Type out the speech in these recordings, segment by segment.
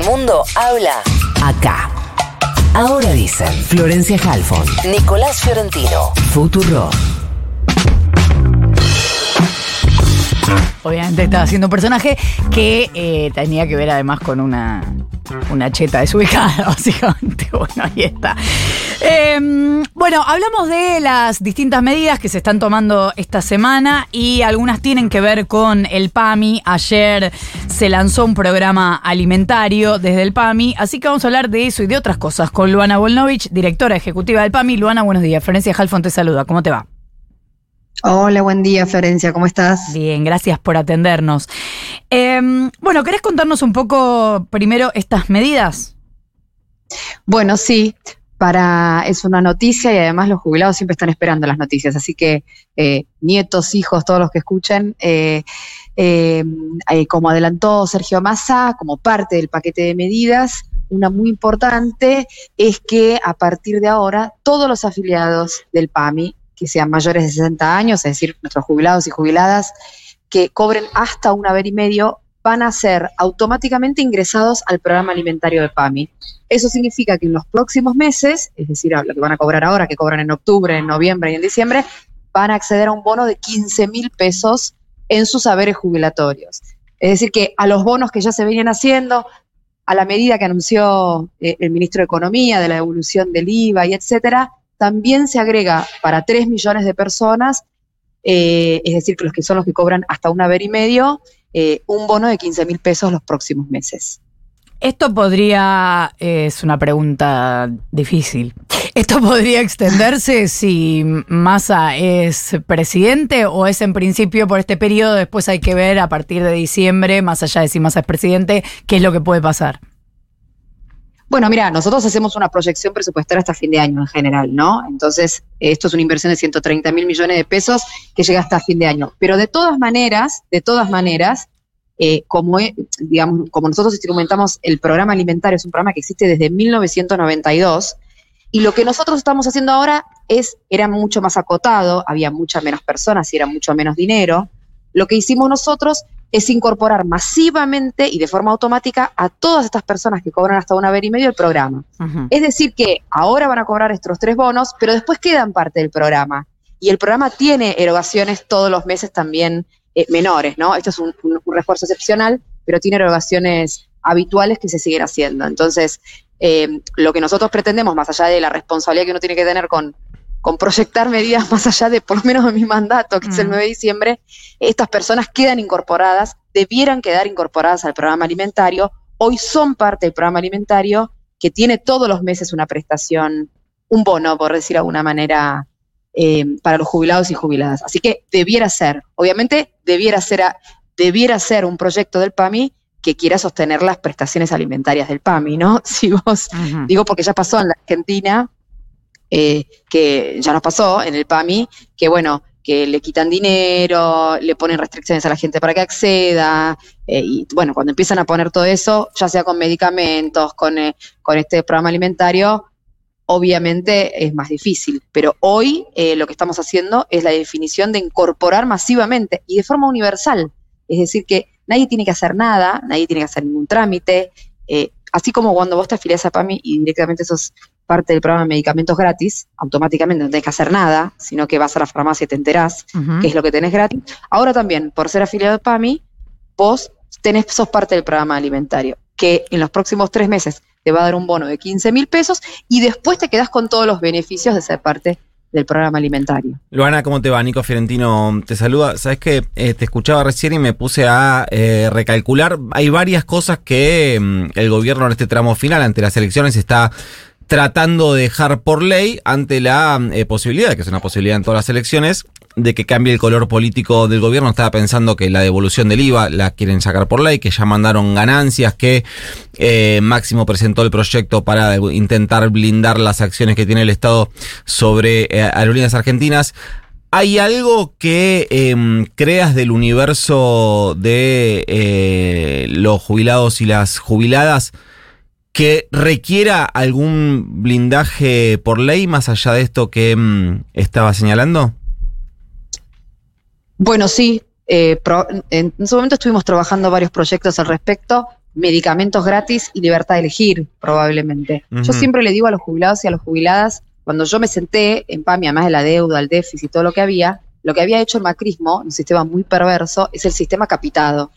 el mundo habla acá. Ahora dicen Florencia Halfon, Nicolás Fiorentino, Futuro. Obviamente estaba haciendo un personaje que eh, tenía que ver además con una, una cheta desubicada, básicamente. Bueno, ahí está. Em, bueno, hablamos de las distintas medidas que se están tomando esta semana y algunas tienen que ver con el PAMI. Ayer se lanzó un programa alimentario desde el PAMI, así que vamos a hablar de eso y de otras cosas con Luana Volnovich, directora ejecutiva del PAMI. Luana, buenos días. Florencia Halfon te saluda. ¿Cómo te va? Hola, buen día, Florencia, ¿cómo estás? Bien, gracias por atendernos. Em, bueno, ¿querés contarnos un poco primero estas medidas? Bueno, sí, para es una noticia y además los jubilados siempre están esperando las noticias, así que eh, nietos, hijos, todos los que escuchen, eh, em, eh, como adelantó Sergio Massa, como parte del paquete de medidas, una muy importante es que a partir de ahora todos los afiliados del PAMI que sean mayores de 60 años, es decir, nuestros jubilados y jubiladas que cobren hasta un haber y medio, van a ser automáticamente ingresados al programa alimentario de PAMI. Eso significa que en los próximos meses, es decir, lo que van a cobrar ahora, que cobran en octubre, en noviembre y en diciembre, van a acceder a un bono de 15 mil pesos en sus haberes jubilatorios. Es decir, que a los bonos que ya se venían haciendo, a la medida que anunció eh, el ministro de Economía de la evolución del IVA y etcétera, también se agrega para 3 millones de personas, eh, es decir, que los que son los que cobran hasta un haber y medio, eh, un bono de 15 mil pesos los próximos meses. Esto podría, es una pregunta difícil, ¿esto podría extenderse si Massa es presidente o es en principio por este periodo? Después hay que ver a partir de diciembre, más allá de si Massa es presidente, qué es lo que puede pasar. Bueno, mira, nosotros hacemos una proyección presupuestaria hasta fin de año en general, ¿no? Entonces, esto es una inversión de 130 mil millones de pesos que llega hasta fin de año. Pero de todas maneras, de todas maneras, eh, como, como nosotros instrumentamos el programa alimentario, es un programa que existe desde 1992, y lo que nosotros estamos haciendo ahora es, era mucho más acotado, había muchas menos personas y era mucho menos dinero. Lo que hicimos nosotros es incorporar masivamente y de forma automática a todas estas personas que cobran hasta un haber y medio el programa. Es decir, que ahora van a cobrar estos tres bonos, pero después quedan parte del programa. Y el programa tiene erogaciones todos los meses también eh, menores, ¿no? Esto es un, refuerzo excepcional, pero tiene erogaciones habituales que se siguen haciendo. Entonces, eh, lo que nosotros pretendemos, más allá de la responsabilidad que uno tiene que tener con con proyectar medidas más allá de por lo menos de mi mandato, que es el 9 mm. de diciembre, estas personas quedan incorporadas, debieran quedar incorporadas al programa alimentario, hoy son parte del programa alimentario que tiene todos los meses una prestación, un bono, por decir de alguna manera, eh, para los jubilados y jubiladas. Así que debiera ser, obviamente, debiera ser, debiera ser un proyecto del PAMI que quiera sostener las prestaciones alimentarias del PAMI, ¿no? Si vos, digo porque ya pasó en la Argentina, eh, que ya nos pasó en el PAMI, que bueno, que le quitan dinero, le ponen restricciones a la gente para que acceda, eh, y bueno, cuando empiezan a poner todo eso, ya sea con medicamentos, con, eh, con este programa alimentario, obviamente es más difícil. Pero hoy lo que estamos haciendo es la definición de incorporar masivamente y de forma universal. Es decir, que nadie tiene que hacer nada, nadie tiene que hacer ningún trámite. Así como cuando vos te afiliás a PAMI y directamente sos parte del programa de medicamentos gratis, automáticamente no tenés que hacer nada, sino que vas a la farmacia y te enterás qué es lo que tenés gratis. Ahora también, por ser afiliado de PAMI, vos tenés, sos parte del programa alimentario, que en los próximos tres meses te va a dar un bono de 15 mil pesos y después te quedás con todos los beneficios de ser parte del programa alimentario. Luana, ¿cómo te va? Nico Fiorentino te saluda. Sabes que eh, te escuchaba recién y me puse a eh, recalcular. Hay varias cosas que mm, el gobierno en este tramo final, ante las elecciones, está tratando de dejar por ley ante la eh, posibilidad, que es una posibilidad en todas las elecciones, de que cambie el color político del gobierno. Estaba pensando que la devolución del IVA la quieren sacar por ley, que ya mandaron ganancias, que eh, Máximo presentó el proyecto para intentar blindar las acciones que tiene el Estado sobre eh, aerolíneas argentinas. ¿Hay algo que em, creas del universo de los jubilados y las jubiladas? Que requiera algún blindaje por ley más allá de esto que mm, estaba señalando? Bueno, sí. Eh, en su momento estuvimos trabajando varios proyectos al respecto. medicamentos gratis y libertad de elegir, probablemente. Yo siempre le digo a los jubilados y a las jubiladas, cuando yo me senté en PAMI, además de la deuda, el déficit y todo lo que había, lo que había hecho el macrismo, un sistema muy perverso, es el sistema capitado,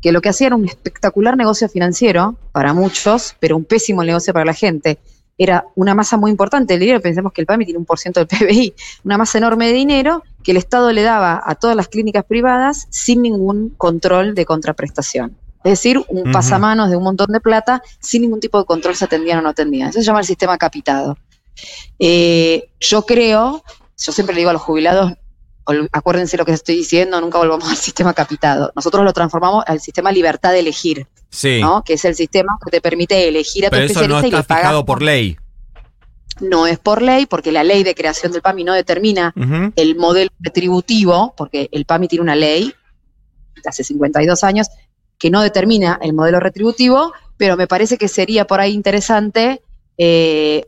que lo que hacía era un espectacular negocio financiero para muchos, pero un pésimo negocio para la gente. Era una masa muy importante del dinero, pensemos que el PAMI tiene un por ciento del PBI, una masa enorme de dinero que el Estado le daba a todas las clínicas privadas sin ningún control de contraprestación. Es decir, un pasamanos de un montón de plata sin ningún tipo de control se atendían o no atendían. Eso se llama el sistema capitado. Eh, yo creo, yo siempre le digo a los jubilados, acuérdense lo que estoy diciendo, nunca volvamos al sistema capitado. Nosotros lo transformamos al sistema libertad de elegir, Sí. ¿no? Que es el sistema que te permite elegir a tu Pero eso no especialista y está le pagas fijado por ley. No es por ley, porque la ley de creación del PAMI no determina Ujú. el modelo retributivo, porque el PAMI tiene una ley de hace 52 años que no determina el modelo retributivo, pero me parece que sería por ahí interesante, eh,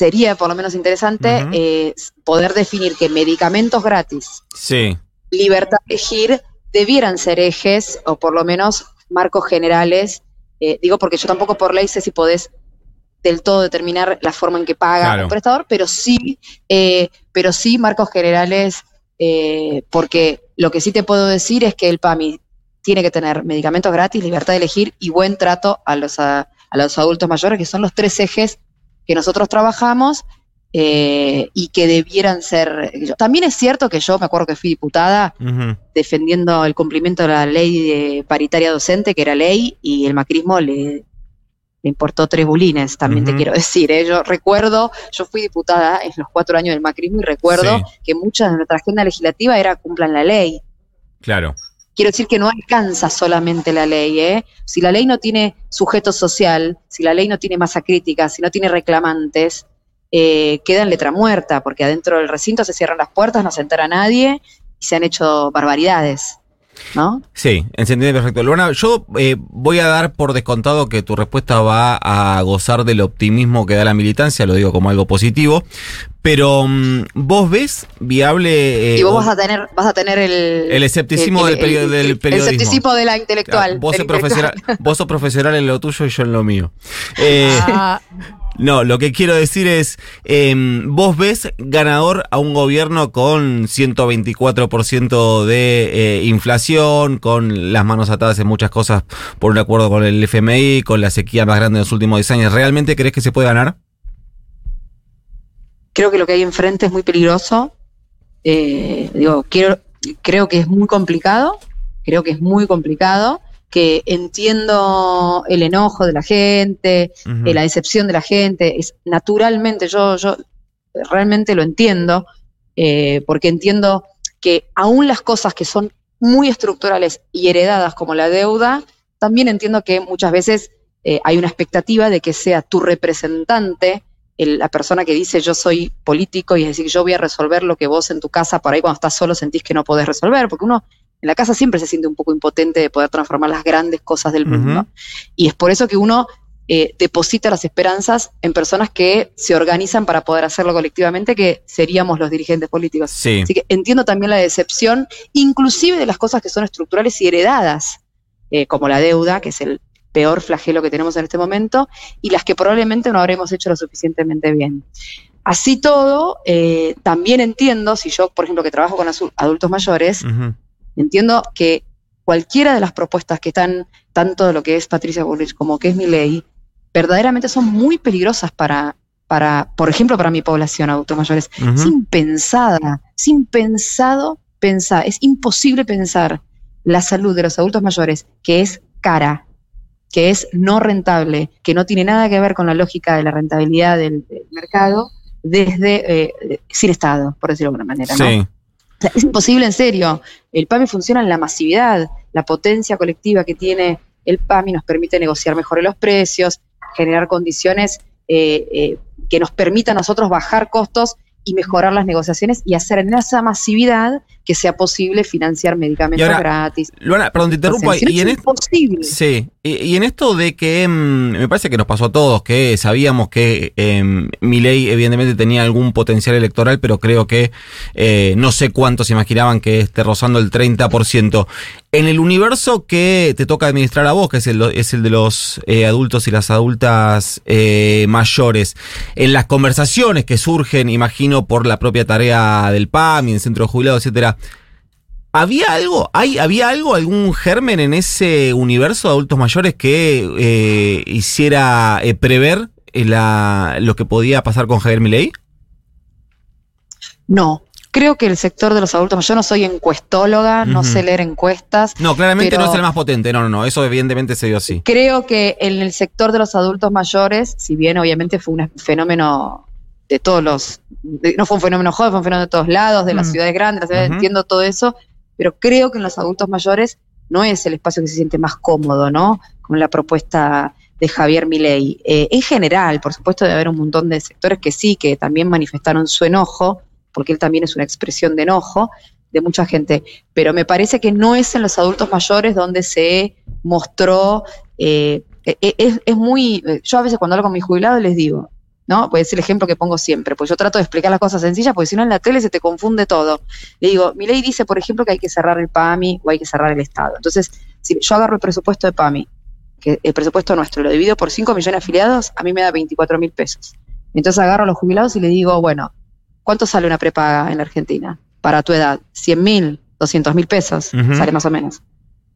sería por lo menos interesante eh, poder definir que medicamentos gratis, Sí. libertad de elegir, debieran ser ejes o por lo menos marcos generales. eh, digo, porque yo tampoco por ley sé si podés del todo determinar la forma en que paga Claro. un prestador, pero sí, eh, pero sí marcos generales, eh, porque lo que sí te puedo decir es que el PAMI tiene que tener medicamentos gratis, libertad de elegir y buen trato a los, a, a los adultos mayores, que son los tres ejes que nosotros trabajamos eh, y que debieran ser. También es cierto que yo me acuerdo que fui diputada defendiendo el cumplimiento de la ley de paritaria docente, que era ley, y el macrismo le, le importó tres bulines, también te quiero decir. ¿eh? Yo recuerdo, yo fui diputada en los cuatro años del macrismo y recuerdo Sí. que mucha de nuestra agenda legislativa era cumplan la ley. Claro. Quiero decir que no alcanza solamente la ley, ¿eh? Si la ley no tiene sujeto social, si la ley no tiene masa crítica, si no tiene reclamantes, eh, queda en letra muerta, porque adentro del recinto se cierran las puertas, no se entera nadie y se han hecho barbaridades, ¿no? Sí, entendido perfecto. Luana, yo eh, voy a dar por descontado que tu respuesta va a gozar del optimismo que da la militancia, lo digo como algo positivo, pero mm, ¿vos ves viable... eh, y vos vas a tener, vas a tener el, El escepticismo del perio- del el periodismo. escepticismo de la intelectual. Vos del sos, profesional, intelectual. vos sos profesional en lo tuyo y yo en lo mío. Eh, Ah, No, lo que quiero decir es, eh, vos ves ganador a un gobierno con 124% de eh, inflación, con las manos atadas en muchas cosas por un acuerdo con el FMI, con la sequía más grande de los últimos 10 años. ¿Realmente crees que se puede ganar? Creo que lo que hay enfrente es muy peligroso. Eh, digo, quiero, creo que es muy complicado, creo que es muy complicado, que entiendo el enojo de la gente, eh, la decepción de la gente, es naturalmente, yo, yo realmente lo entiendo, eh, porque entiendo que aún las cosas que son muy estructurales y heredadas como la deuda, también entiendo que muchas veces eh, hay una expectativa de que sea tu representante el- la persona que dice yo soy político y es decir, yo voy a resolver lo que vos en tu casa por ahí cuando estás solo sentís que no podés resolver, porque uno en la casa siempre se siente un poco impotente de poder transformar las grandes cosas del mundo. Y es por eso que uno eh, deposita las esperanzas en personas que se organizan para poder hacerlo colectivamente, que seríamos los dirigentes políticos. Sí. Así que entiendo también la decepción, inclusive de las cosas que son estructurales y heredadas, eh, como la deuda, que es el peor flagelo que tenemos en este momento, y las que probablemente no habremos hecho lo suficientemente bien. Así todo, eh, también entiendo, si yo, por ejemplo, que trabajo con adultos mayores, entiendo que cualquiera de las propuestas que están, tanto de lo que es Patricia Bullrich como que es mi ley, verdaderamente son muy peligrosas para, para, por ejemplo, para mi población adultos mayores. Ujú. Es impensada, es impensado pensar, es imposible pensar la salud de los adultos mayores, que es cara, que es no rentable, que no tiene nada que ver con la lógica de la rentabilidad del, del mercado, desde eh, sin Estado, por decirlo de alguna manera. ¿no? Sí. O sea, es imposible en serio. El PAMI funciona en la masividad, la potencia colectiva que tiene el PAMI nos permite negociar mejor los precios, generar condiciones eh, eh, que nos permitan a nosotros bajar costos y mejorar las negociaciones y hacer en esa masividad que sea posible financiar medicamentos ahora, gratis. Luana, perdón, te interrumpo. Y en, es imposible. Sí, y, y en esto de que mm, me parece que nos pasó a todos, que sabíamos que eh, Milei evidentemente tenía algún potencial electoral, pero creo que eh, no sé cuántos se imaginaban que esté rozando el 30%. En el universo que te toca administrar a vos, que es el, es el de los eh, adultos y las adultas eh, mayores, en las conversaciones que surgen, imagino, por la propia tarea del PAM y el centro de jubilados, etcétera, ¿Había algo, hay, había algo, algún germen en ese universo de adultos mayores que eh, hiciera eh, prever eh, la- lo que podía pasar con Javier Milei? No. Creo que el sector de los adultos mayores, yo no soy encuestóloga, no sé leer encuestas. No, claramente no es el más potente, no, no, no, eso evidentemente se dio así. Creo que en el sector de los adultos mayores, si bien obviamente fue un fenómeno de todos los, de- no fue un fenómeno joven, fue un fenómeno de todos lados, de las ciudades grandes, las ciudades- Ujú. entiendo todo eso, pero creo que en los adultos mayores no es el espacio que se siente más cómodo, ¿no? Con la propuesta de Javier Milei. Eh, en general, por supuesto, debe haber un montón de sectores que sí, que también manifestaron su enojo, porque él también es una expresión de enojo de mucha gente, pero me parece que no es en los adultos mayores donde se mostró, eh, e- e- es, es muy, eh, yo a veces cuando hablo con mis jubilados les digo, ¿no? Pues es el ejemplo que pongo siempre, pues yo trato de explicar las cosas sencillas, porque si no en la tele se te confunde todo. Le digo, mi ley dice, por ejemplo, que hay que cerrar el PAMI o hay que cerrar el Estado. Entonces, si yo agarro el presupuesto de PAMI, que el presupuesto nuestro lo divido por 5 millones de afiliados, a mí me da 24 mil pesos. Entonces agarro a los jubilados y le digo, bueno, ¿cuánto sale una prepaga en la Argentina? Para tu edad, 100 mil, 200 mil pesos, sale más o menos.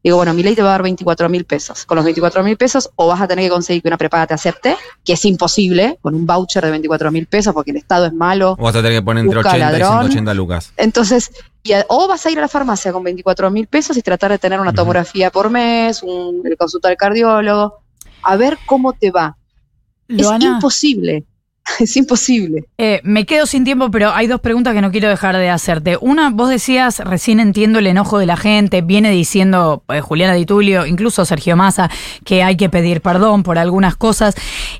Digo, bueno, mi ley te va a dar 24 mil pesos. Con los 24 mil pesos o vas a tener que conseguir que una prepaga te acepte, que es imposible, con un voucher de 24 mil pesos porque el Estado es malo. O vas a tener que poner entre Busca 80 y ladrón. 180 lucas. Entonces, y a- o vas a ir a la farmacia con 24 mil pesos y tratar de tener una tomografía por mes, un, el consulta al cardiólogo, a ver cómo te va. Es imposible. Es imposible. eh, me quedo sin tiempo, pero hay dos preguntas que no quiero dejar de hacerte. Una, vos decías, recién entiendo el enojo de la gente, viene diciendo eh, Juliana Di Tulio, incluso Sergio Massa, que hay que pedir perdón por algunas cosas.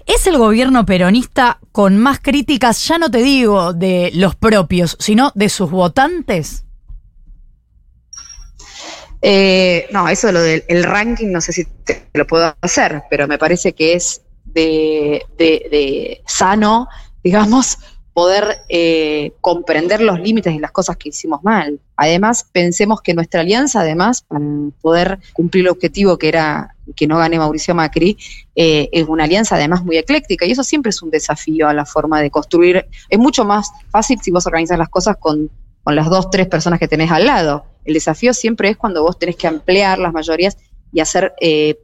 ¿Es el gobierno peronista con más críticas, ya no te digo de los propios, sino de sus votantes? Eh, no, eso de lo del el ranking, no sé si te lo puedo hacer, pero me parece que es de, sano, digamos, poder eh, comprender los límites y las cosas que hicimos mal. Además, pensemos que nuestra alianza, además, para poder cumplir el objetivo que era que no gane Mauricio Macri, eh, es una alianza además muy ecléctica y eso siempre es un desafío a la forma de construir. Es mucho más fácil si vos organizas las cosas con, con las dos, tres personas que tenés al lado. El desafío siempre es cuando vos tenés que ampliar las mayorías y hacer eh,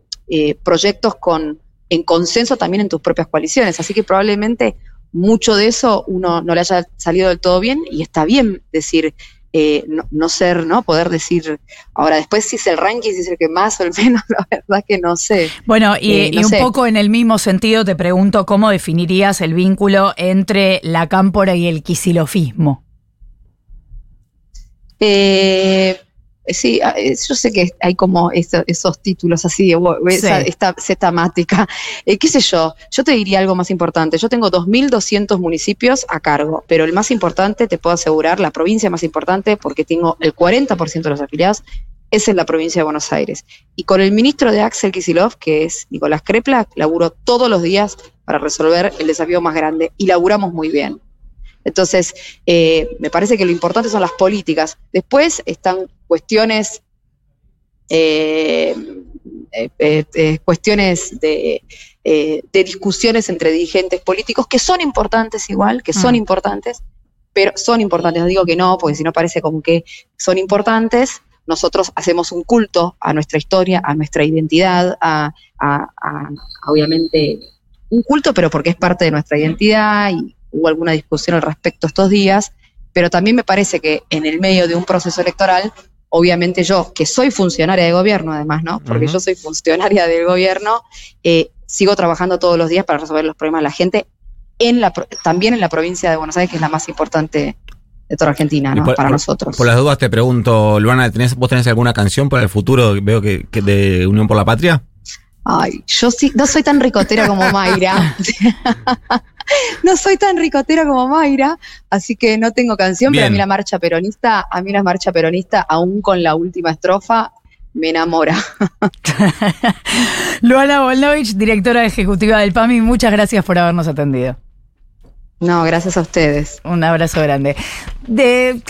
proyectos con, en consenso también en tus propias coaliciones. Así que probablemente mucho de eso uno no le haya salido del todo bien y está bien decir, eh, no, no ser, ¿no? Poder decir, ahora después si es el ranking, si es el que más o el menos, la verdad que no sé. Bueno, y, Eh, no y un sé. poco en el mismo sentido te pregunto cómo definirías el vínculo entre la cámpora y el quisilofismo. Eh, sí, ah, eh, yo sé que hay como eso- esos títulos así, de, wo- esa, Sí. esta, esa temática. Eh, ¿Qué sé yo? Yo te diría algo más importante. Yo tengo 2.200 municipios a cargo, pero el más importante, te puedo asegurar, la provincia más importante, porque tengo el 40% de los afiliados, es en la provincia de Buenos Aires. Y con el ministro de Axel Kisilov, que es Nicolás Krepla, laburo todos los días para resolver el desafío más grande y laburamos muy bien. Entonces, eh, me parece que lo importante son las políticas. Después están cuestiones, eh, eh, cuestiones de, de discusiones entre dirigentes políticos que son importantes igual, que son Mm. importantes, pero son importantes. No digo que no, porque si no parece como que son importantes. Nosotros hacemos un culto a nuestra historia, a nuestra identidad, a, a- a- a, obviamente un culto, pero porque es parte de nuestra identidad y hubo alguna discusión al respecto estos días, pero también me parece que en el medio de un proceso electoral, obviamente yo, que soy funcionaria de gobierno además, ¿no? Porque yo soy funcionaria del gobierno, eh, sigo trabajando todos los días para resolver los problemas de la gente, en la, también en la provincia de Buenos Aires, que es la más importante de toda Argentina, ¿no? por- para por- nosotros. Por las dudas te pregunto, Luana, ¿tenés, ¿vos tenés alguna canción para el futuro? Veo que, que de Unión por la Patria. Ay, yo sí, no soy tan ricotera como Mayra. no soy tan ricotera como Mayra, así que no tengo canción, pero a Bien. mí la marcha peronista, a mí la marcha peronista, aún con la última estrofa, me enamora. Luana Volnovich, directora ejecutiva del PAMI, muchas gracias por habernos atendido. No, gracias a ustedes. Un abrazo grande. De